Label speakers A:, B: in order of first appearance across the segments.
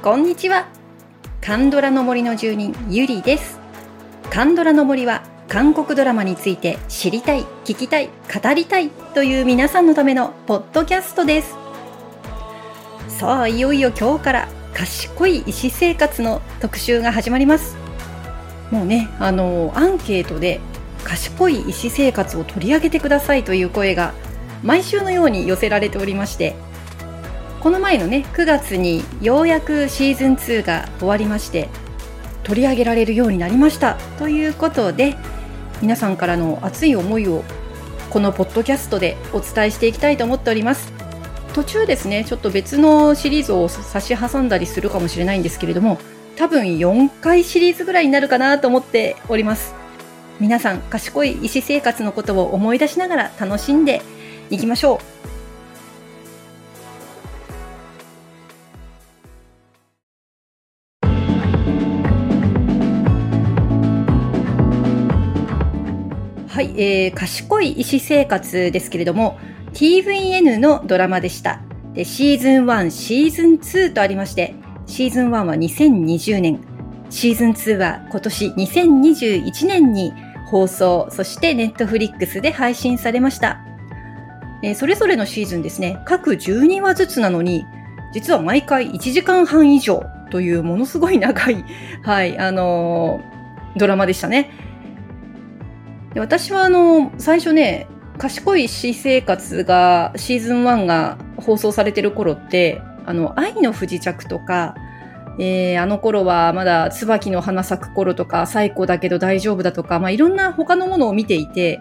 A: こんにちは。カンドラの森の住人ゆりです。カンドラの森は韓国ドラマについて知りたい聞きたい語りたいという皆さんのためのポッドキャストです。さあいよいよ今日から賢い医師生活の特集が始まります。もうねあのアンケートで賢い医師生活を取り上げてくださいという声が毎週のように寄せられておりましてこの前のね9月にようやくシーズン2が終わりまして取り上げられるようになりました。ということで皆さんからの熱い思いをこのポッドキャストでお伝えしていきたいと思っております。途中ですねちょっと別のシリーズを差し挟んだりするかもしれないんですけれども多分4回シリーズぐらいになるかなと思っております。皆さん賢い医師生活のことを思い出しながら楽しんでいきましょう。えー、賢い医師生活ですけれども TVN のドラマでした。でシーズン1、シーズン2とありまして、シーズン1は2020年、シーズン2は今年2021年に放送、そしてネットフリックスで配信されました。えー、それぞれのシーズンですね、各12話ずつなのに、実は毎回1時間半以上というものすごい長い、はい、あのー、ドラマでしたね。で私はあの、最初ね、賢い私生活がシーズン1が放送されてる頃って、あの、愛の不時着とか、えー、あの頃はまだ椿の花咲く頃とか、最高だけど大丈夫だとか、まあ、いろんな他のものを見ていて、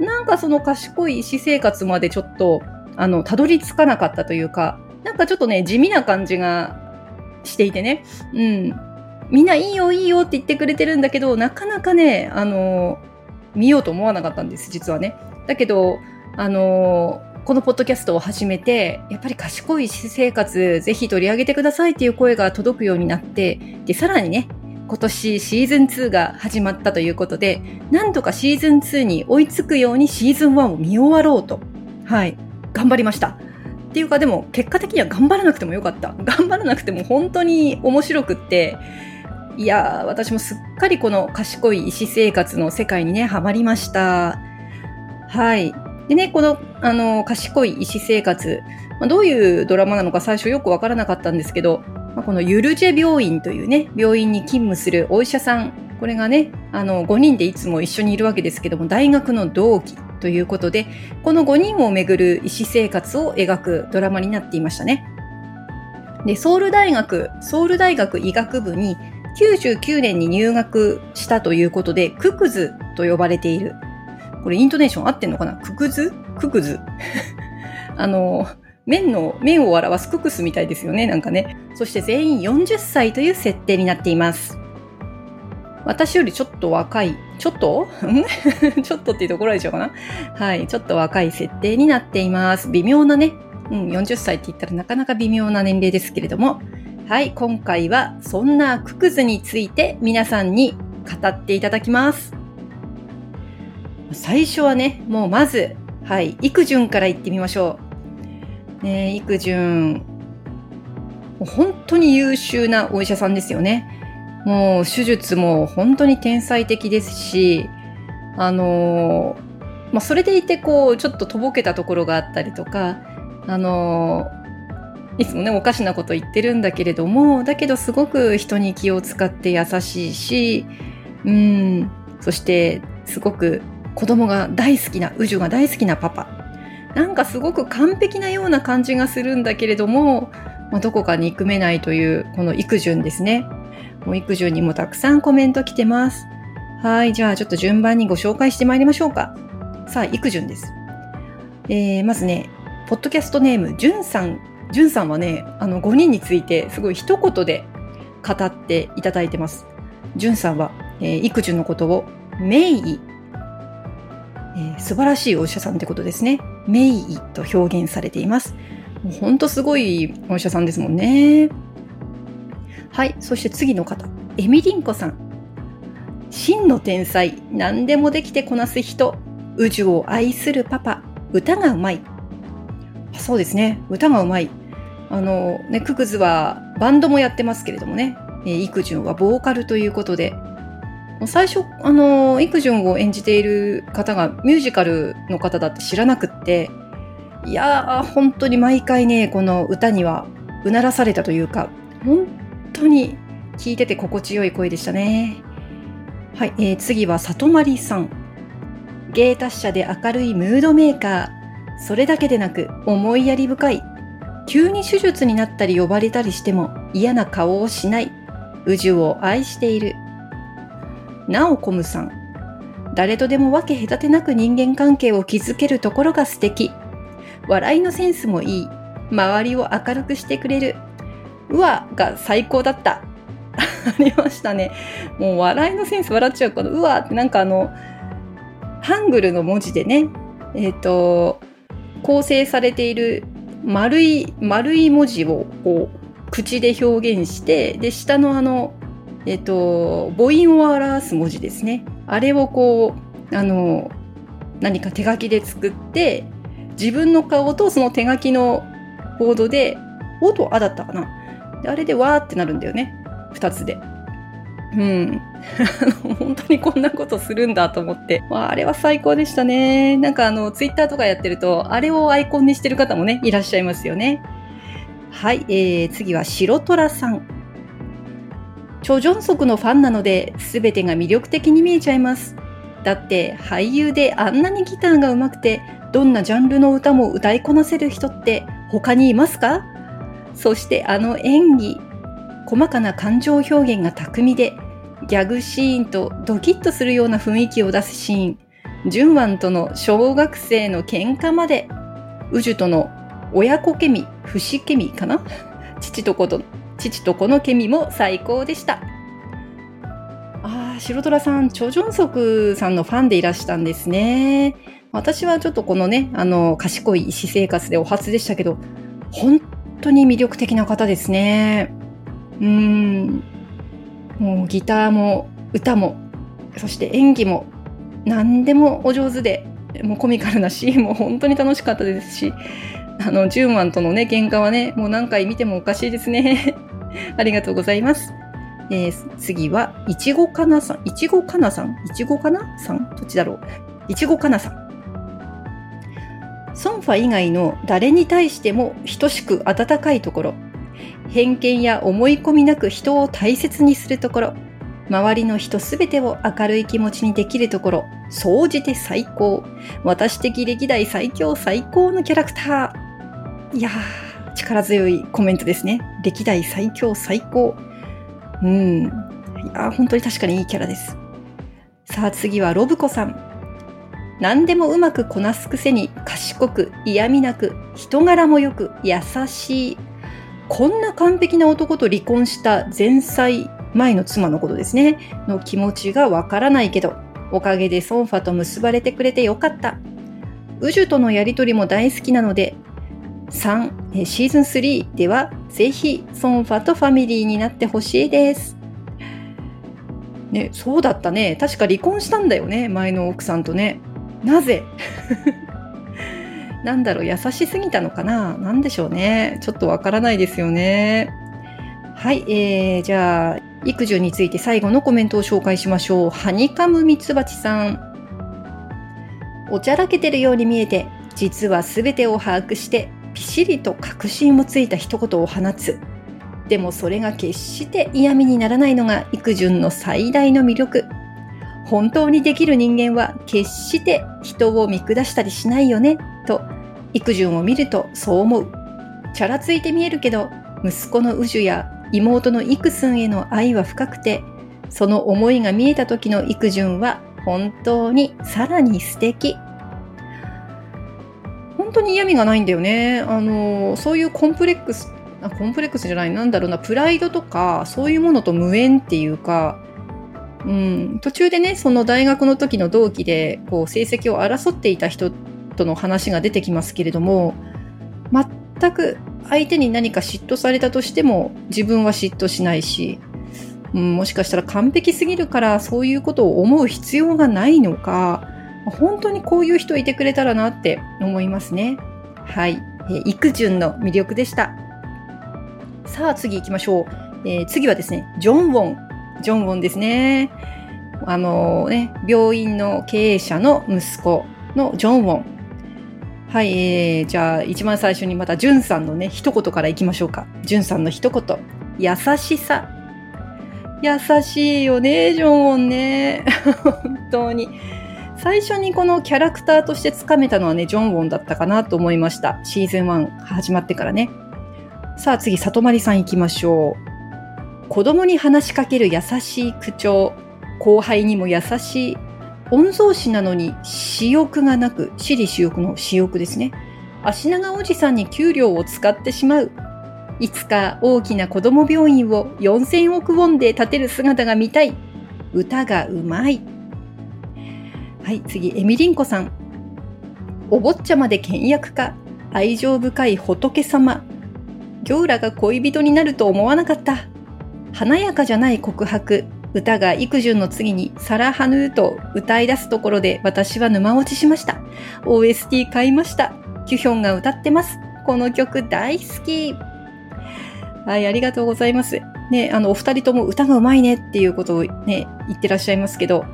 A: なんかその賢い私生活までちょっと、あの、たどり着かなかったというか、なんかちょっとね、地味な感じがしていてね、うん。みんないいよいいよって言ってくれてるんだけど、なかなかね、あの見ようと思わなかったんです、実はね。だけど、あの、このポッドキャストを始めて、やっぱり賢い私生活、ぜひ取り上げてくださいっていう声が届くようになって、で、さらにね、今年シーズン2が始まったということで、なんとかシーズン2に追いつくようにシーズン1を見終わろうと、はい、頑張りました。っていうかでも結果的には頑張らなくてもよかった。頑張らなくても本当に面白くって、いやー、私もすっかりこの賢い医師生活の世界にね、ハマりました。はい。でね、この、あの、賢い医師生活、まあ、どういうドラマなのか最初よくわからなかったんですけど、まあ、このユルジェ病院というね、病院に勤務するお医者さん、これがね、あの、5人でいつも一緒にいるわけですけども、大学の同期ということで、この5人をめぐる医師生活を描くドラマになっていましたね。で、ソウル大学、ソウル大学医学部に99年に入学したということで、ククズと呼ばれている。これイントネーション合ってんのかな？ククズ？ククズ？あの、麺の、麺を表すククスみたいですよね、なんかね。そして全員40歳という設定になっています。私よりちょっと若い、ちょっと？ちょっとっていうところでしょうかな？はい、ちょっと若い設定になっています。微妙なね、うん、40歳って言ったらなかなか微妙な年齢ですけれども、はい、今回はそんなククズについて皆さんに語っていただきます。最初はね、もうまず、はい、育順から言ってみましょう。ね、育順、本当に優秀なお医者さんですよね。もう手術も本当に天才的ですし、あのまあ、それでいてこう、ちょっととぼけたところがあったりとか、あのいつもね、おかしなこと言ってるんだけれども、だけどすごく人に気を使って優しいし、うん、そしてすごく子供が大好きな、宇宙が大好きなパパ。なんかすごく完璧なような感じがするんだけれども、まあ、どこか憎めないというこの育順ですね。もう育順にもたくさんコメント来てます。はい、じゃあちょっと順番にご紹介してまいりましょうか。さあ、育順です。えー、まずね、ポッドキャストネーム、じゅんさんじゅんさんはね、あの5人についてすごい一言で語っていただいてます。じゅんさんは、えー、育児のことを名医、えー、素晴らしいお医者さんってことですね。名医と表現されています。もうほんとすごいお医者さんですもんね。はい。そして次の方。エミリンコさん。真の天才。何でもできてこなす人。宇宙を愛するパパ。歌がうまい。そうですね。歌がうまい。あの、ね、ククズはバンドもやってますけれどもね、えー、イクジュンはボーカルということで、最初、あの、イクジュンを演じている方がミュージカルの方だって知らなくって、いやー、本当に毎回ね、この歌にはうならされたというか、本当に聞いてて心地よい声でしたね。はい、えー、次は里まりさん。芸達者で明るいムードメーカー。それだけでなく思いやり深い。急に手術になったり呼ばれたりしても嫌な顔をしない。宇宙を愛している。なおこむさん。誰とでも分け隔てなく人間関係を築けるところが素敵。笑いのセンスもいい。周りを明るくしてくれる。うわが最高だった。ありましたね。もう笑いのセンス笑っちゃうこのうわってなんかあの、ハングルの文字でね、えっ、ー、と、構成されている丸い、丸い文字をこう、口で表現して、で、下のあの、えっ、と、母音を表す文字ですね。あれをこう、あの、何か手書きで作って、自分の顔とその手書きのボードで、おとあだったかな。あれでわってなるんだよね。二つで。うん。本当にこんなことするんだと思って。まあ、あれは最高でしたね。なんかあの、ツイッターとかやってると、あれをアイコンにしてる方もね、いらっしゃいますよね。はい、えー、次は白虎さん。チョ・ジョンソクのファンなので、すべてが魅力的に見えちゃいます。だって俳優であんなにギターが上手くてどんなジャンルの歌も歌いこなせる人って他にいますか？そしてあの演技。細かな感情表現が巧みで、ギャグシーンとドキッとするような雰囲気を出すシーン。純ンとの小学生の喧嘩まで、宇宙との親子ケミ、不死ケミかな？父と子と、父と子のケミも最高でした。ああ、白虎さん、チョ・ジョンソクさんのファンでいらしたんですね。私はちょっとこのね、あの、賢い医師生活でお初でしたけど、本当に魅力的な方ですね。うん。もうギターも歌も、そして演技も何でもお上手で、もうコミカルなシーンも本当に楽しかったですし、あの、ジューマンとのね、喧嘩はね、もう何回見てもおかしいですね。ありがとうございます。えー、次は、いちごかなさん。いちごかなさん？いちごかなさん？どっちだろう？いちごかなさん。ソンファ以外の誰に対しても等しく温かいところ、偏見や思い込みなく人を大切にするところ、周りの人すべてを明るい気持ちにできるところ、総じて最高。私的歴代最強最高のキャラクター。いやー、力強いコメントですね。歴代最強最高。うん。いやー、本当に確かにいいキャラです。さあ次はロブコさん。何でもうまくこなすくせに賢く嫌味なく人柄もよく優しいこんな完璧な男と離婚した前妻前の妻のことですねの気持ちがわからないけどおかげでソンファと結ばれてくれてよかった宇宙とのやりとりも大好きなので3シーズン3ではぜひソンファとファミリーになってほしいですね、そうだったね。確か離婚したんだよね。前の奥さんとね。なぜ？なんだろう、優しすぎたのかな？なんでしょうね。ちょっとわからないですよね。はい、えー、じゃあ、育児について最後のコメントを紹介しましょう。ハニカムミツバチさん。おちゃらけてるように見えて、実は全てを把握して、ピシリと確信をついた一言を放つ。でもそれが決して嫌味にならないのが育順の最大の魅力。本当にできる人間は決して人を見下したりしないよね、と、育順を見るとそう思う。チャラついて見えるけど、息子の宇樹や妹の育寸への愛は深くて、その思いが見えた時の育順は本当にさらに素敵。本当に嫌味がないんだよね。あの、そういうコンプレックス、あコンプレックスじゃない、なんだろうな、プライドとか、そういうものと無縁っていうか、うん、途中でね、その大学の時の同期で、こう、成績を争っていた人との話が出てきますけれども、全く相手に何か嫉妬されたとしても、自分は嫉妬しないし、うん、もしかしたら完璧すぎるからそういうことを思う必要がないのか、本当にこういう人いてくれたらなって思いますね。はい。えー、育順の魅力でした。さあ次行きましょう。えー、次はですね、ジョン・ウォン。ジョン・ウォンですね。あのー、ね、病院の経営者の息子のジョン・ウォン。はい、えー、じゃあ一番最初にまたジュンさんのね、一言からいきましょうか。ジュンさんの一言。優しさ。優しいよね、ジョン・ウンね。本当に。最初にこのキャラクターとしてつかめたのはね、ジョン・ウォンだったかなと思いました。シーズン1始まってからね。さあ次、里まりさん行きましょう。子供に話しかける優しい口調。後輩にも優しい。御曹司なのに私欲がなく、私利私欲の私欲ですね。足長おじさんに給料を使ってしまう。いつか大きな子供病院を4000億ウォンで建てる姿が見たい。歌がうまい。はい、次、エミリンコさん。お坊ちゃまで倹約家。愛情深い仏様。ギョーラが恋人になると思わなかった。華やかじゃない告白。歌が育順の次にサラ・ハヌーと歌い出すところで私は沼落ちしました。OST 買いました。キュヒョンが歌ってます。この曲大好き。はい、ありがとうございます。ね、あの、お二人とも歌がうまいねっていうことをね、言ってらっしゃいますけど、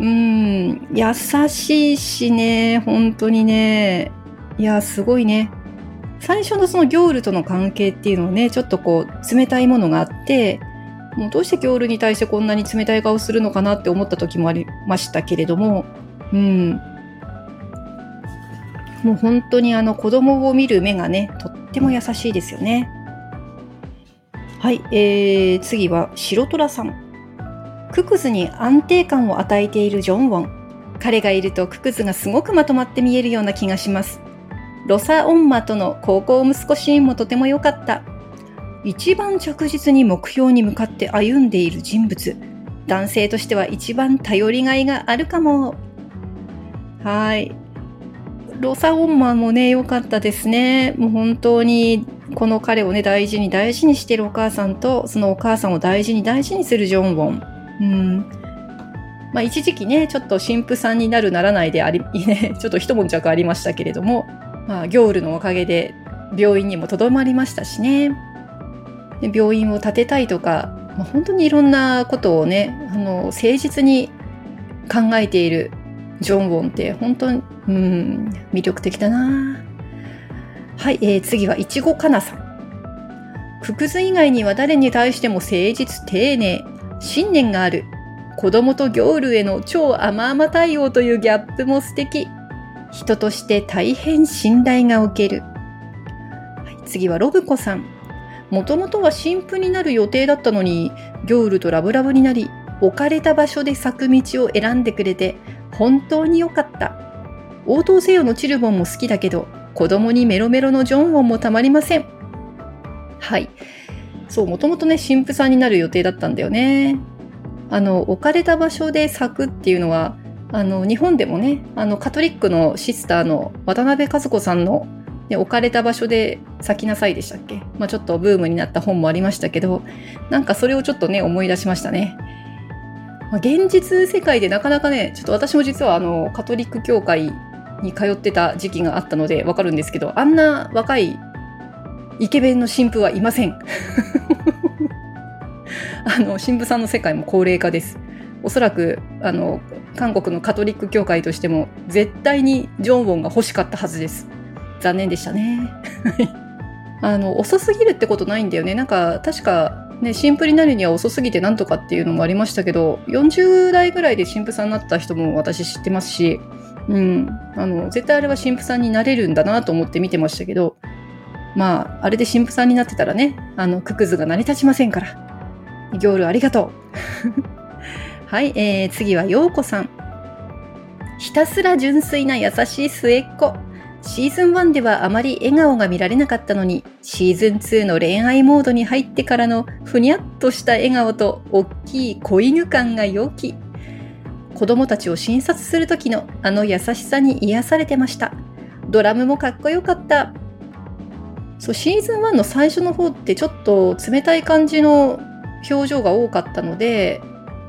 A: うーん、優しいしね、本当にね、いや、すごいね。最初のそのギョールとの関係っていうのはね、ちょっとこう、冷たいものがあって、もうどうしてギョールに対してこんなに冷たい顔するのかなって思った時もありましたけれども、うん。もう本当にあの子供を見る目がね、とっても優しいですよね。はい、えー、次は白虎さん。ククズに安定感を与えているジョンウォン。彼がいるとククズがすごくまとまって見えるような気がします。ロサ・オンマとの高校息子シーンもとても良かった。一番着実に目標に向かって歩んでいる人物。男性としては一番頼りがいがあるかも。はい。ロサ・オンマンもね、良かったですね。もう本当に、この彼をね、大事に大事にしてるお母さんと、そのお母さんを大事に大事にするジョンウォン。うん。まあ一時期ね、ちょっと神父さんになるならないであり、ね、ちょっと一悶着ありましたけれども、まあギョールのおかげで病院にもとどまりましたしね。で病院を建てたいとか、まあ、本当にいろんなことをね、あの、誠実に考えているジョン・ウォンって本当に、うん、魅力的だなはい、えー、次はいちごかなさん。ククズ以外には誰に対しても誠実丁寧、信念がある。子供とギョールへの超甘々対応というギャップも素敵。人として大変信頼がおける。はい、次はロブコさん。もともとは新婦になる予定だったのに、ギョールとラブラブになり、置かれた場所で咲く道を選んでくれて、本当に良かった。応答せよのチルボンも好きだけど、子供にメロメロのジョンウォンもたまりません。はい。そう、もともとね、神父さんになる予定だったんだよね。あの、置かれた場所で咲くっていうのは、あの、日本でもね、あの、カトリックのシスターの渡辺和子さんの、ね、置かれた場所で咲きなさいでしたっけ？まあちょっとブームになった本もありましたけど、なんかそれをちょっとね、思い出しましたね。まあ、現実世界でなかなかね、ちょっと私も実はあの、カトリック教会に通ってた時期があったのでわかるんですけど、あんな若いイケメンの神父はいません。あの、神父さんの世界も高齢化です。おそらく、あの、韓国のカトリック教会としても、絶対にジョンウォンが欲しかったはずです。残念でしたね。あの、遅すぎるってことないんだよね。なんか、確か、ね、神父になるには遅すぎてなんとかっていうのもありましたけど、40代ぐらいで神父さんになった人も私知ってますし、うん、あの、絶対あれは神父さんになれるんだなと思って見てましたけど、まあ、あれで神父さんになってたらね、あの、ククズが成り立ちませんから。ギョールありがとう。はい、えー、次はようこさん。ひたすら純粋な優しい末っ子。シーズン1ではあまり笑顔が見られなかったのに、シーズン2の恋愛モードに入ってからのふにゃっとした笑顔と大きい子犬感が良き。子供たちを診察する時のあの優しさに癒されてました。ドラムもかっこよかった。そうシーズン1の最初の方ってちょっと冷たい感じの表情が多かったので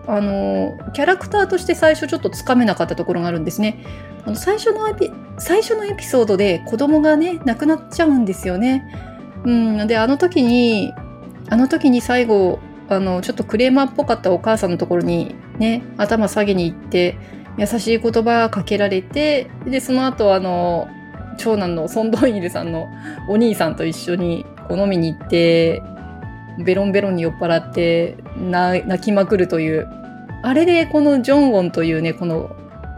A: あのキャラクターとして最初ちょっとつかめなかったところがあるんですね。あの最初のエピ最初のエピソードで子供がね亡くなっちゃうんですよね。うん。で、あの時に、あの時に最後、あの、ちょっとクレーマーっぽかったお母さんのところにね、頭下げに行って、優しい言葉かけられて、で、その後、あの、長男のソンドンイルさんのお兄さんと一緒にこう飲みに行って、ベロンベロンに酔っ払って泣きまくるという、あれでこのジョンウォンというね、この、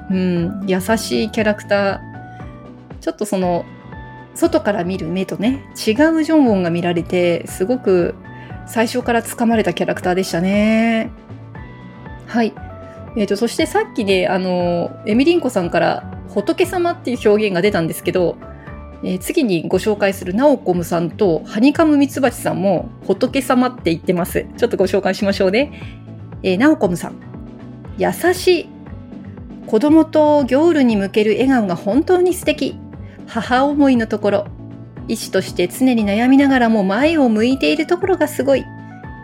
A: うん、優しいキャラクター、ちょっとその、外から見る目とね、違うジョンウォンが見られて、すごく最初から掴まれたキャラクターでしたね。はい。えっ、ー、と、そしてさっきね、あの、エミリンコさんから仏様っていう表現が出たんですけど、えー、次にご紹介するナオコムさんとハニカムミツバチさんも仏様って言ってます。ちょっとご紹介しましょうね。えー、ナオコムさん。優しい。子供とギョールに向ける笑顔が本当に素敵。母思いのところ。医師として常に悩みながらも前を向いているところがすごい。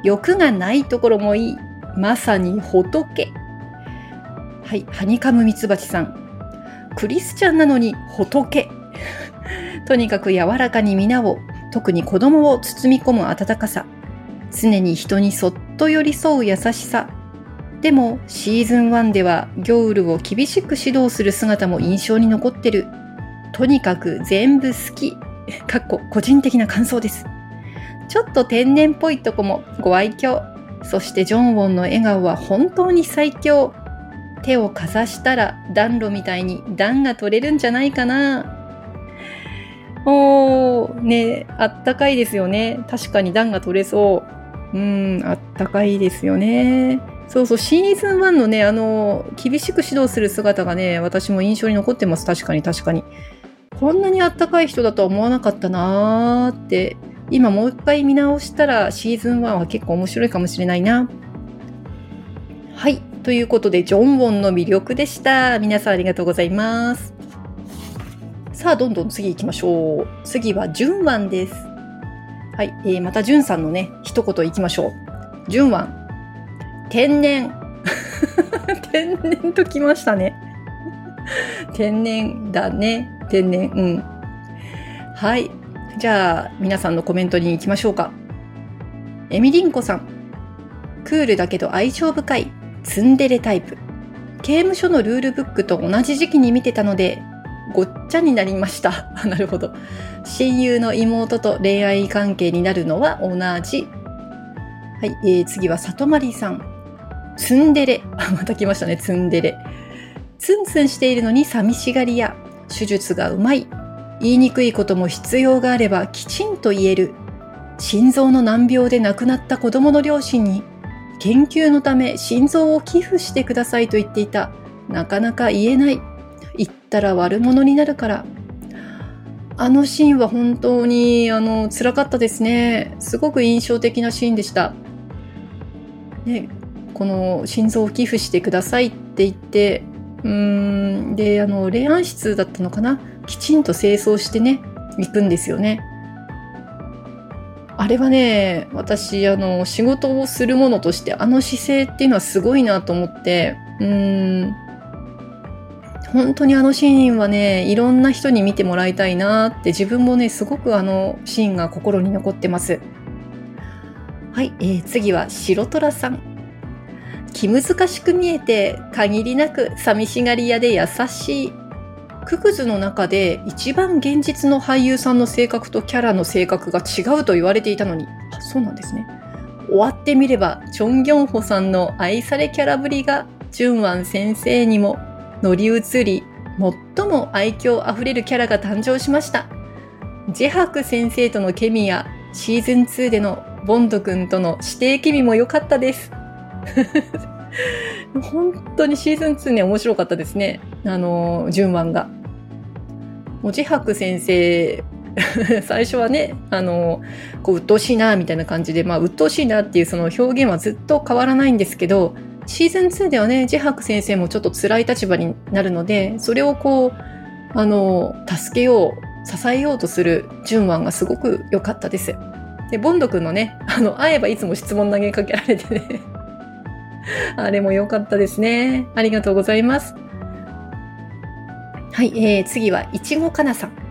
A: 欲がないところもいい。まさに仏。はい、ハニカムミツバチさん。クリスチャンなのに仏。とにかく柔らかに皆を、特に子供を包み込む温かさ。常に人にそっと寄り添う優しさ。でも、シーズン1ではギョウルを厳しく指導する姿も印象に残ってる。とにかく全部好き。かっこ個人的な感想です。ちょっと天然っぽいとこもご愛嬌。そしてジョンウォンの笑顔は本当に最強。手をかざしたら暖炉みたいに暖が取れるんじゃないかな。おー、ねあったかいですよね。確かに暖が取れそう。うん、あったかいですよね。そうそう、シーズン1のね、あの、厳しく指導する姿がね、私も印象に残ってます。確かに確かに。こんなにあったかい人だとは思わなかったなーって、今もう一回見直したらシーズン1は結構面白いかもしれないな。はい。ということで、ジョンウォンの魅力でした。皆さんありがとうございます。さあ、どんどん次行きましょう。次は、ジュンワンです。はい。えー、また、ジュンさんのね、一言行きましょう。ジュンワン。天然。天然ときましたね。天然だね。天然。うん。はい。じゃあ、皆さんのコメントに行きましょうか。エミリンコさん。クールだけど愛情深い。ツンデレタイプ。刑務所のルールブックと同じ時期に見てたので、ごっちゃになりました。なるほど。親友の妹と恋愛関係になるのは同じ。はい、えー、次は里まりさん。ツンデレ。あ、また来ましたね、ツンデレ。ツンツンしているのに寂しがりや、手術がうまい。言いにくいことも必要があればきちんと言える。心臓の難病で亡くなった子供の両親に研究のため心臓を寄付してくださいと言っていた。なかなか言えない。言ったら悪者になるから。あのシーンは本当に、あの、辛かったですね。すごく印象的なシーンでした。ね、この心臓を寄付してくださいって言って、うーん、で、あの、霊安室だったのかな？きちんと清掃してね、行くんですよね。あれはね、私、あの、仕事をするものとして、あの姿勢っていうのはすごいなと思って、うーん、本当にあのシーンはね、いろんな人に見てもらいたいなって自分もね、すごくあのシーンが心に残ってます。はい、えー、次は白虎さん。気難しく見えて限りなく寂しがり屋で優しい。ククズの中で一番現実の俳優さんの性格とキャラの性格が違うと言われていたのに、あ、そうなんですね。終わってみれば、チョン・ギョンホさんの愛されキャラぶりが、ジュンワン先生にも乗り移り、最も愛嬌あふれるキャラが誕生しました。ジェハク先生とのケミやシーズン2でのボンド君との指定ケミも良かったです。本当にシーズン2ね、面白かったですね。あの、順番が。文字博先生、最初はね、あの、こう、鬱陶しいな、みたいな感じで、まあ、鬱陶しいなっていうその表現はずっと変わらないんですけど、シーズン2ではね、ジェハク先生もちょっと辛い立場になるので、それをこう、あの、助けよう、支えようとする順番がすごく良かったです。で、ボンド君のね、あの、会えばいつも質問投げかけられてね あれも良かったですね。ありがとうございます。はい、えー、次は、いちごかなさん。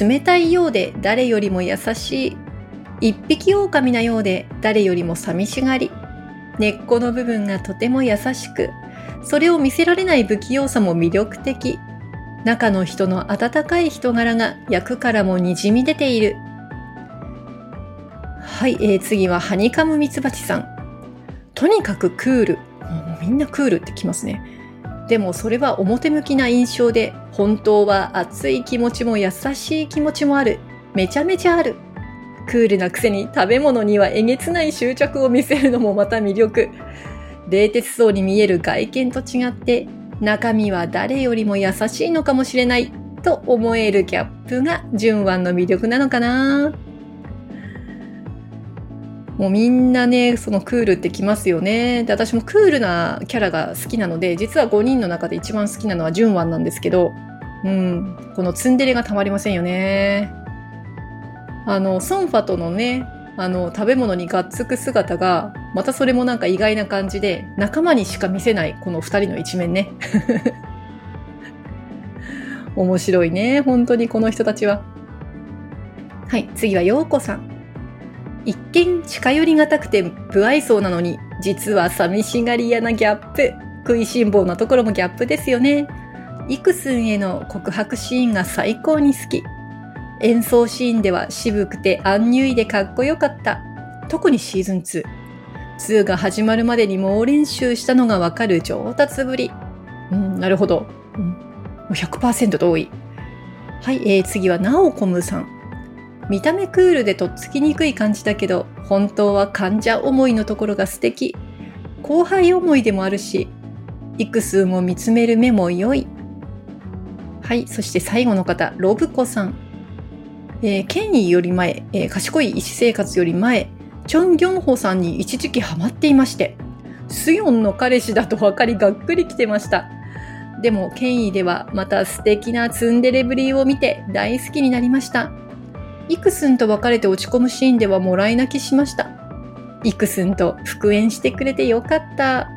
A: 冷たいようで誰よりも優しい一匹狼なようで誰よりも寂しがり根っこの部分がとても優しくそれを見せられない不器用さも魅力的。中の人の温かい人柄が役からもにじみ出ている。はい、えー、次はハニカムミツバチさん。とにかくクール。みんなクールってきますね。でもそれは表向きな印象で本当は熱い気持ちも優しい気持ちもある。めちゃめちゃある。クールなくせに食べ物にはえげつない執着を見せるのもまた魅力。冷徹そうに見える外見と違って中身は誰よりも優しいのかもしれないと思えるギャップが純腕の魅力なのかな。もうみんなねそのクールってきますよね。で私もクールなキャラが好きなので実は5人の中で一番好きなのは純腕なんですけどうんこのツンデレがたまりませんよね。あのソンファとのねあの食べ物にがっつく姿がまたそれもなんか意外な感じで仲間にしか見せないこの2人の一面ね。面白いね。本当にこの人たちは。はい次は陽子さん。一見近寄りがたくて不愛想なのに実は寂しがり屋なギャップ。食いしん坊なところもギャップですよね。イクスンへの告白シーンが最高に好き。演奏シーンでは渋くてアンニュイでかっこよかった。特にシーズン2 2が始まるまでに猛練習したのがわかる上達ぶり。うんなるほど、うん、100%同意はい、えー、次はナオコムさん。見た目クールでとっつきにくい感じだけど、本当は患者思いのところが素敵。後輩思いでもあるし、幾数も見つめる目も良い。はい、そして最後の方、ロブコさん。えー、権威より前、えー、賢い医師生活より前、チョン・ギョンホさんに一時期ハマっていまして、スヨンの彼氏だと分かりがっくり来てました。でも、権威ではまた素敵なツンデレぶりを見て大好きになりました。イクスンと別れて落ち込むシーンではもらい泣きしました。イクスンと復縁してくれてよかった。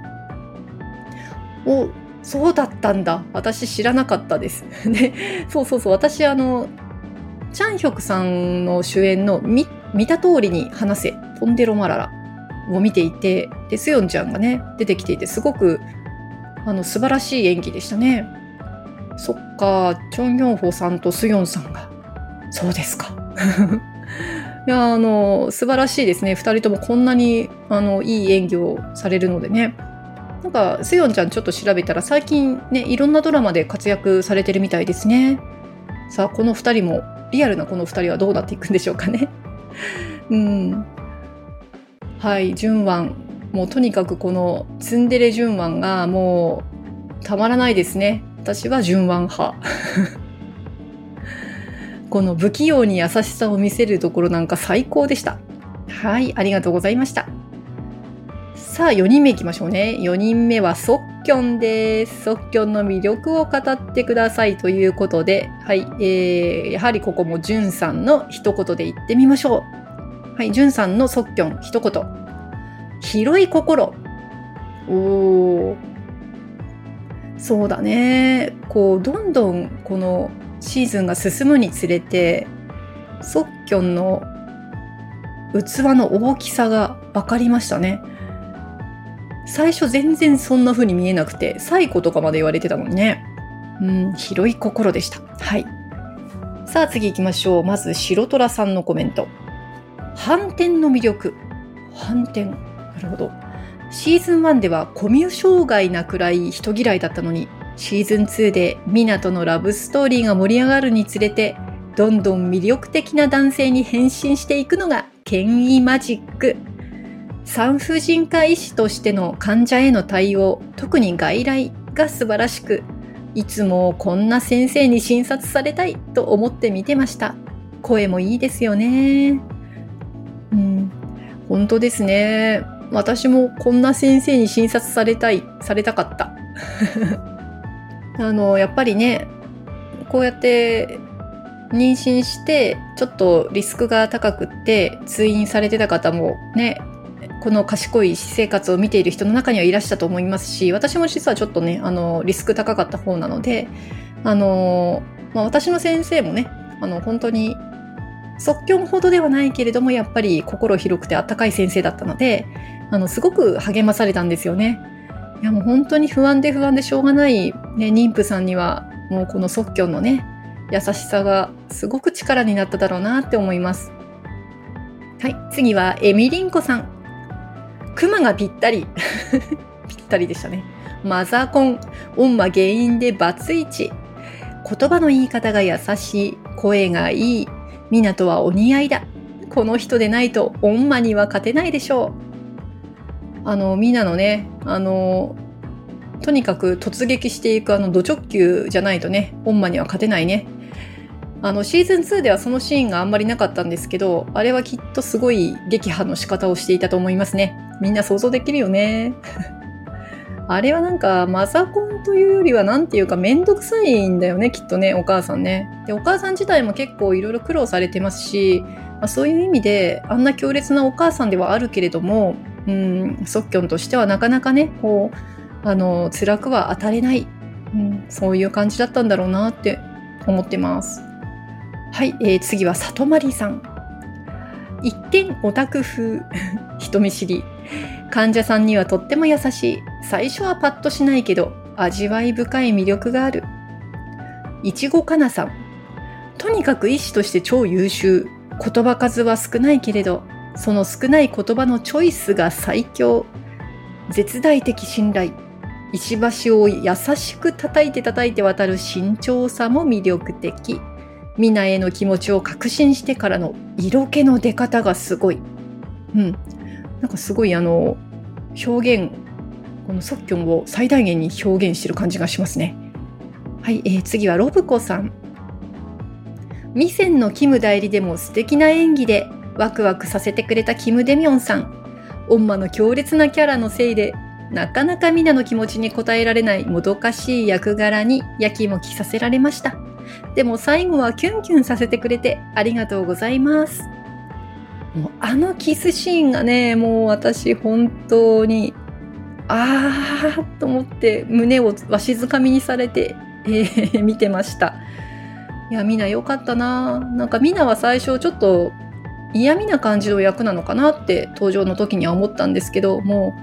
A: お、そうだったんだ。私知らなかったです。で、そうそうそう、私あの、チャンヒョクさんの主演の見た通りに話せ、ポンデロマララを見ていて、で、スヨンちゃんがね、出てきていて、すごくあの素晴らしい演技でしたね。そっか、チョン・ギョンホさんとスヨンさんが。そうですか。いやあの素晴らしいですね2人ともこんなにあのいい演技をされるのでねなんかセヨンちゃんちょっと調べたら最近ねいろんなドラマで活躍されてるみたいですねさあこの2人もリアルなこの2人はどうなっていくんでしょうかね うんはい純腕もうとにかくこのツンデレ純腕がもうたまらないですね私は純腕派 この不器用に優しさを見せるところなんか最高でした。はい、ありがとうございました。さあ、4人目いきましょうね。4人目はソッキョンです。ソッキョンの魅力を語ってくださいということで、はい、えー、やはりここもジュンさんの一言で言ってみましょう。はい、ジュンさんのソッキョン一言。広い心。おー。そうだね。こう、どんどんこのシーズンが進むにつれてソッキョンの器の大きさが分かりましたね最初全然そんな風に見えなくて最古とかまで言われてたのにね。うん広い心でした。はい。さあ次行きましょう。まず白虎さんのコメント。反転の魅力。反転。なるほど。シーズン1ではコミュ障害なくらい人嫌いだったのにシーズン2でミナとのラブストーリーが盛り上がるにつれて、どんどん魅力的な男性に変身していくのが権威マジック。産婦人科医師としての患者への対応、特に外来が素晴らしく、いつもこんな先生に診察されたいと思って見てました。声もいいですよね。うん、本当ですね。私もこんな先生に診察されたい、されたかった。あのやっぱりねこうやって妊娠してちょっとリスクが高くって通院されてた方もねこの賢い私生活を見ている人の中にはいらしゃと思いますし私も実はちょっとねあのリスク高かった方なのであの、まあ、私の先生もねあの、本当に、即興ほどではないけれども、やっぱり心広くてあったかい先生だったので、あの、すごく励まされたんですよね。いや、もう本当に不安で不安でしょうがない、ね、妊婦さんには、もうこの即興のね、優しさがすごく力になっただろうなって思います。はい、次はエミリンコさん。クマがぴったり。ぴったりでしたね。マザコン、オンマ原因でバツイチ。言葉の言い方が優しい。声がいい。ミナとはお似合いだ。この人でないとオンマには勝てないでしょう。あの、ミナのね、あの、とにかく突撃していくあの、ド直球じゃないとね、オンマには勝てないね。あの、シーズン2ではそのシーンがあんまりなかったんですけど、あれはきっとすごい撃破の仕方をしていたと思いますね。みんな想像できるよね。あれはなんか、マザコンというよりはなんていうかめんどくさいんだよね、きっとね、お母さんね。で、お母さん自体も結構いろいろ苦労されてますし、まあ、そういう意味で、あんな強烈なお母さんではあるけれども、うん、即興としてはなかなかね、こう、あの、辛くは当たれない、うん、そういう感じだったんだろうなって思ってます。はい、えー、次は里まりさん。一見オタク風、人見知り。患者さんにはとっても優しい。最初はパッとしないけど、味わい深い魅力がある。いちごかなさん。とにかく医師として超優秀。言葉数は少ないけれど、その少ない言葉のチョイスが最強。絶大的信頼。石橋を優しく叩いて叩いて渡る慎重さも魅力的。ミナへの気持ちを確信してからの色気の出方がすごい。うん。なんかすごいあの、表現、この即興を最大限に表現してる感じがしますね。はい、えー、次はロブコさん。ミセンのキム代理でも素敵な演技でワクワクさせてくれたキム・デミョンさん。オンマの強烈なキャラのせいでなかなかミナの気持ちに応えられないもどかしい役柄にやきもきさせられました。でも最後はキュンキュンさせてくれてありがとうございます。もうあのキスシーンがね、もう私本当に、あーと思って胸をわしづかみにされて、えー、見てました。いや、みんな良かったななんかみんなは最初ちょっと嫌味な感じの役なのかなって登場の時には思ったんですけど、も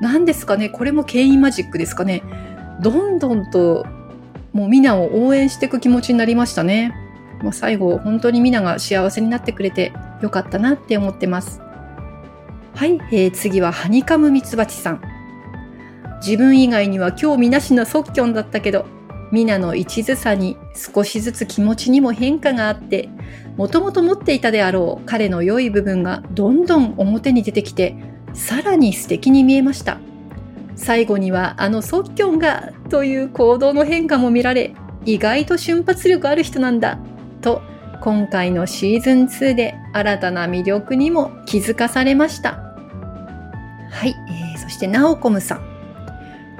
A: う何ですかね、これも牽引マジックですかね？どんどんともうミナを応援していく気持ちになりましたね。もう最後、本当にミナが幸せになってくれてよかったなって思ってます。はい、えー、次はハニカムミツバチさん。自分以外には興味なしの即興だったけど、ミナの一途さに少しずつ気持ちにも変化があって、もともと持っていたであろう彼の良い部分がどんどん表に出てきて、さらに素敵に見えました。最後にはあの即興がという行動の変化も見られ、意外と瞬発力ある人なんだと今回のシーズン2で新たな魅力にも気づかされました。はい、えー、そしてナオコムさん。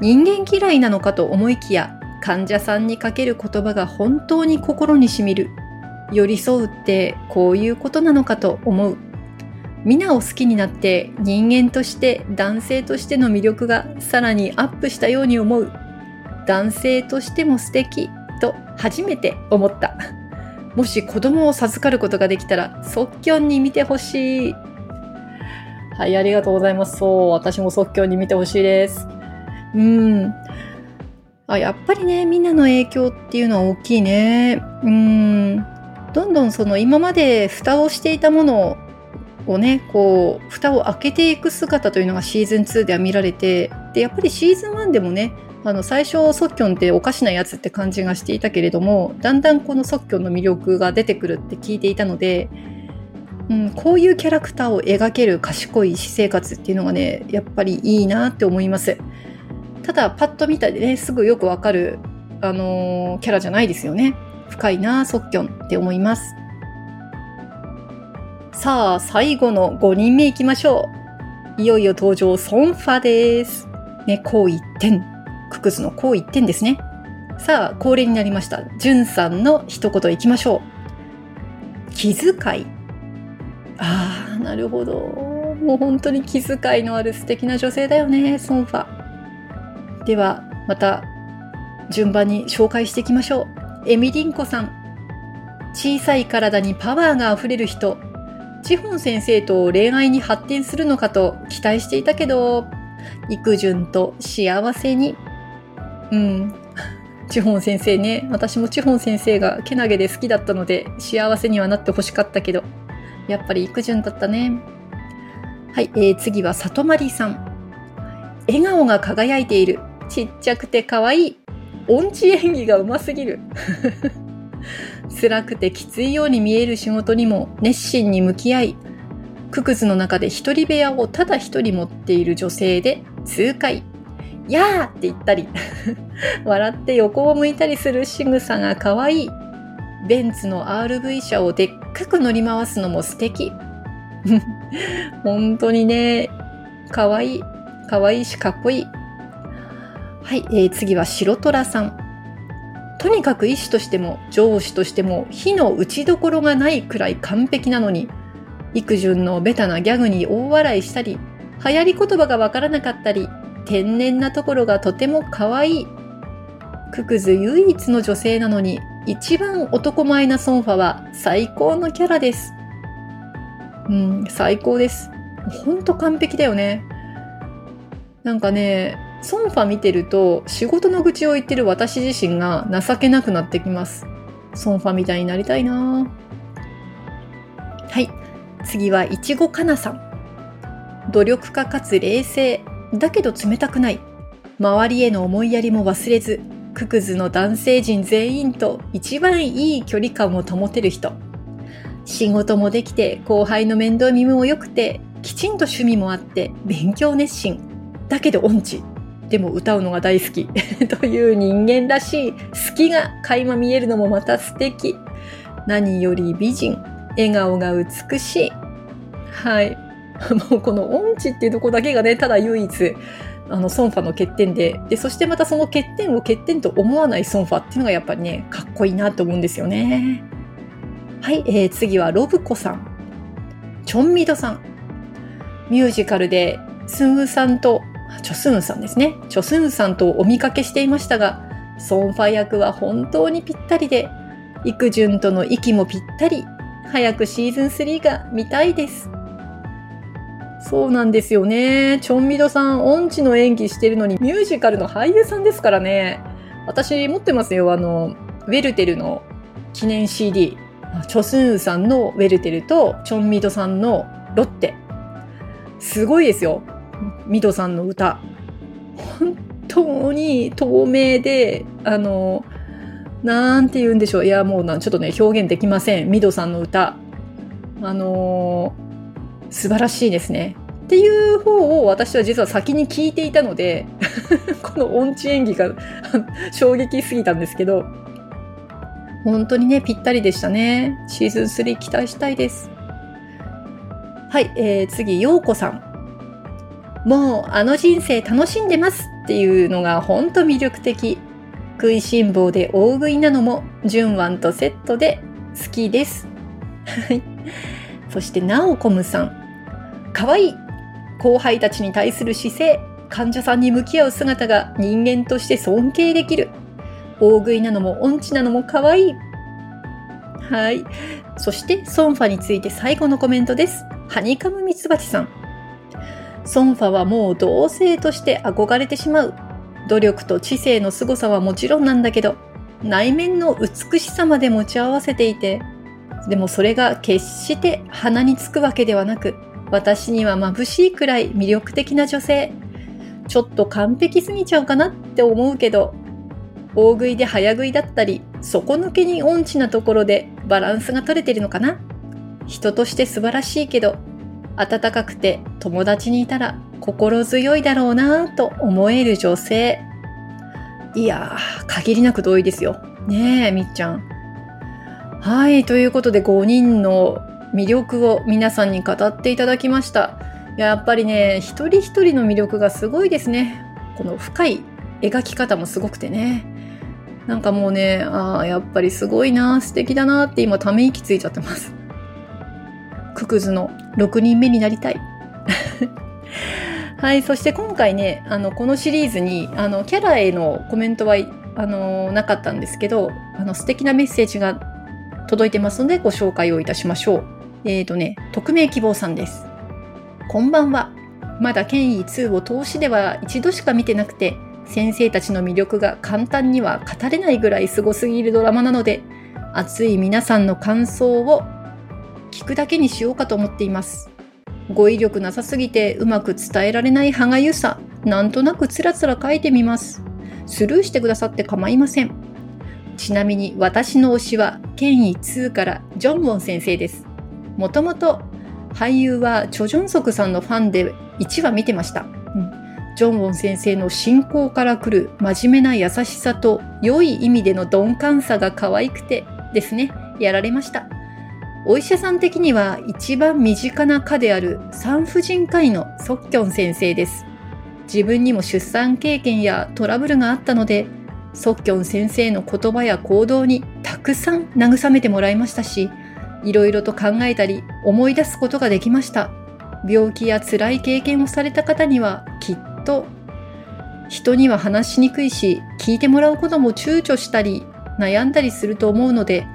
A: 人間嫌いなのかと思いきや患者さんにかける言葉が本当に心にしみる。寄り添うってこういうことなのかと思う。皆を好きになって人間として男性としての魅力がさらにアップしたように思う。男性としても素敵と初めて思った。もし子供を授かることができたら即興に見てほしい。はい、ありがとうございます。そう、私も即興に見てほしいです。うん。あ、やっぱりね、みんなの影響っていうのは大きいね。うん。どんどんその今まで蓋をしていたものををね、こう、蓋を開けていく姿というのがシーズン2では見られて、で、やっぱりシーズン1でもね、あの、最初、ソッキョンっておかしなやつって感じがしていたけれども、だんだんこのソッキョンの魅力が出てくるって聞いていたので、うん、こういうキャラクターを描ける賢い私生活っていうのがね、やっぱりいいなって思います。ただ、パッと見たでね、すぐよくわかる、あのー、キャラじゃないですよね。深いな、ソッキョンって思います。さあ、最後の5人目行きましょう。いよいよ登場、ソンファです。ね、こう一点。ククズのこう一点ですね。さあ、恒例になりました。ジュンさんの一言行きましょう。気遣い。ああ、なるほど。もう本当に気遣いのある素敵な女性だよね、ソンファ。では、また、順番に紹介していきましょう。エミリンコさん。小さい体にパワーがあふれる人。千本先生と恋愛に発展するのかと期待していたけど、育順と幸せに。うん。千本先生ね。私も千本先生がけなげで好きだったので幸せにはなってほしかったけど、やっぱり育順だったね。はい、えー、次は里まりさん。笑顔が輝いている。ちっちゃくて可愛い。音痴演技がうますぎる。辛くてきついように見える仕事にも熱心に向き合い、ククズの中で一人部屋をただ一人持っている女性で痛快。やーって言ったり、笑って横を向いたりする仕草が可愛い。ベンツの RV 車をでっかく乗り回すのも素敵。本当にね、可愛い。可愛いしかっこいい。はい、えー、次は白虎さん。とにかく医師としても上司としても火の打ちどころがないくらい完璧なのに、育順のベタなギャグに大笑いしたり、流行り言葉がわからなかったり、天然なところがとても可愛い。ククズ唯一の女性なのに、一番男前なソンファは最高のキャラです。うん、最高です。ほんと完璧だよね。なんかね、ソンファ見てると仕事の愚痴を言ってる私自身が情けなくなってきます。ソンファみたいになりたいなはい。次はいちごかなさん。努力家かつ冷静。だけど冷たくない。周りへの思いやりも忘れず、ククズの男性陣全員と一番いい距離感を保てる人。仕事もできて、後輩の面倒見も良くて、きちんと趣味もあって、勉強熱心。だけど音痴。でも歌うのが大好き という人間らしい好きが垣間見えるのもまた素敵。何より美人。笑顔が美しい。はい。もうこの音痴っていうとこだけがね、ただ唯一、あの、ソンファの欠点で、で、そしてまたその欠点を欠点と思わないソンファっていうのがやっぱりね、かっこいいなと思うんですよね。はい、えー、次はロブコさん。チョンミドさん。ミュージカルでスンウさんとチョスンさんですね。チョスンさんとお見かけしていましたが、ソンファ役は本当にぴったりで、イクジュンとの息もぴったり、早くシーズン3が見たいです。そうなんですよね。チョンミドさん、音痴の演技してるのにミュージカルの俳優さんですからね。私持ってますよ。あの、ウェルテルの記念 CD。チョスンさんのウェルテルとチョンミドさんのロッテ。すごいですよ。ミドさんの歌。本当に透明で、あの、なんて言うんでしょう。いや、もうな、ちょっとね、表現できません。ミドさんの歌。あの、素晴らしいですね。っていう方を私は実は先に聞いていたので この音痴演技が 衝撃すぎたんですけど、本当にね、ぴったりでしたね。シーズン3期待したいです。はい、えー、次、ようこさん。もうあの人生楽しんでますっていうのがほんと魅力的。食いしん坊で大食いなのも純腕とセットで好きです。はい。そして、なおこむさん。かわいい。後輩たちに対する姿勢、患者さんに向き合う姿が人間として尊敬できる。大食いなのも音痴なのもかわいい。はい。そして、ソンファについて最後のコメントです。ハニカムミツバチさん。ソンファはもう同性として憧れてしまう。努力と知性の凄さはもちろんなんだけど、内面の美しさまで持ち合わせていて、でもそれが決して鼻につくわけではなく、私には眩しいくらい魅力的な女性。ちょっと完璧すぎちゃうかなって思うけど、大食いで早食いだったり、底抜けに音痴なところでバランスが取れてるのかな人として素晴らしいけど、温かくて友達にいたら心強いだろうなぁと思える女性。いやー、限りなく同意ですよ。ねえ、みっちゃん。はい、ということで5人の魅力を皆さんに語っていただきました。やっぱりね、一人一人の魅力がすごいですね。この深い描き方もすごくてね。なんかもうね、ああ、やっぱりすごいな、素敵だなって今ため息ついちゃってます。ククズの6人目になりたい。はい、そして今回ね、あの、このシリーズに、あの、キャラへのコメントは、あの、なかったんですけど、あの、素敵なメッセージが届いてますのでご紹介をいたしましょう。えっ、ー、とね、匿名希望さんです。こんばんは。まだ権威2を投資では一度しか見てなくて、先生たちの魅力が簡単には語れないぐらいすごすぎるドラマなので、熱い皆さんの感想を聞くだけにしようかと思っています。語彙力なさすぎてうまく伝えられない歯がゆさ、なんとなくつらつら書いてみます。スルーしてくださって構いません。ちなみに私の推しは権威2からジョンウォン先生です。もともと俳優はチョ・ジョンソクさんのファンで1話見てました。うんジョンウォン先生の信仰から来る真面目な優しさと良い意味での鈍感さが可愛くてですね、やられました。お医者さん的には一番身近な科である産婦人科医のソッキョン先生です。自分にも出産経験やトラブルがあったので、ソッキョン先生の言葉や行動にたくさん慰めてもらいましたし、いろいろと考えたり思い出すことができました。病気や辛い経験をされた方にはきっと人には話しにくいし聞いてもらうことも躊躇したり悩んだりすると思うので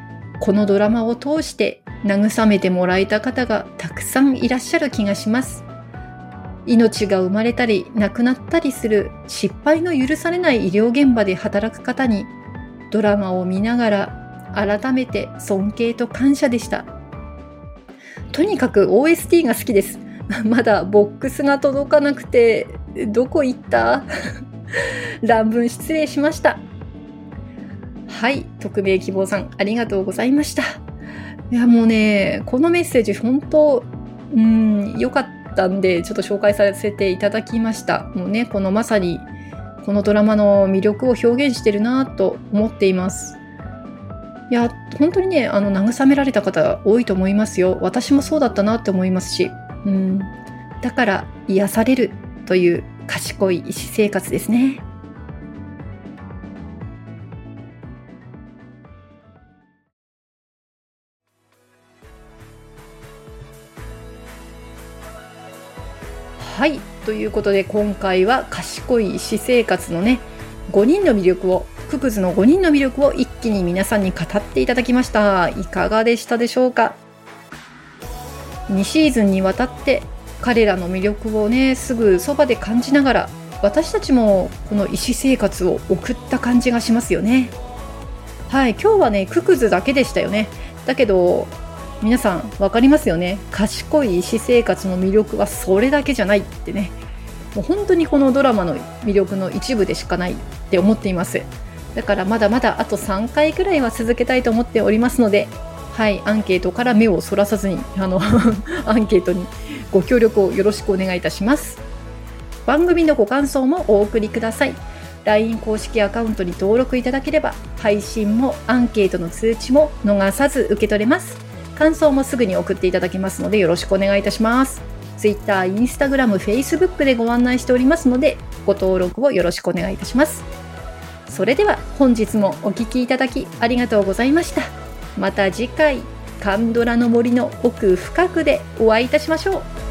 A: このドラマを通して慰めてもらえた方がたくさんいらっしゃる気がします。命が生まれたり亡くなったりする失敗の許されない医療現場で働く方にドラマを見ながら改めて尊敬と感謝でした。とにかく OST が好きです。まだボックスが届かなくて、どこ行った？乱文失礼しました。はい、匿名希望さん、ありがとうございました。いや、もうね、このメッセージ、本当、うん、良かったんで、ちょっと紹介させていただきました。もうね、このまさに、このドラマの魅力を表現してるなと思っています。いや、本当にね、あの、慰められた方多いと思いますよ。私もそうだったなって思いますし。うん、だから癒されるという賢い医師生活ですね。はい。ということで今回は賢い医師生活のね5人の魅力をククズの5人の魅力を一気に皆さんに語っていただきました。いかがでしたでしょうか？2シーズンにわたって彼らの魅力をねすぐそばで感じながら私たちもこの医師生活を送った感じがしますよね。はい。今日はねククズだけでしたよね。だけど皆さん分かりますよね？賢い医師生活の魅力はそれだけじゃないってね。もう本当にこのドラマの魅力の一部でしかないって思っています。だからまだまだあと3回くらいは続けたいと思っておりますのではい、アンケートから目をそらさずにあの アンケートにご協力をよろしくお願いいたします。番組のご感想もお送りください。LINE 公式アカウントに登録いただければ配信もアンケートの通知も逃さず受け取れます。感想もすぐに送っていただけますのでよろしくお願いいたします。Twitter、Instagram、Facebook でご案内しておりますのでご登録をよろしくお願いいたします。それでは本日もお聴きいただきありがとうございました。また次回カンドラの森の奥深くでお会いいたしましょう。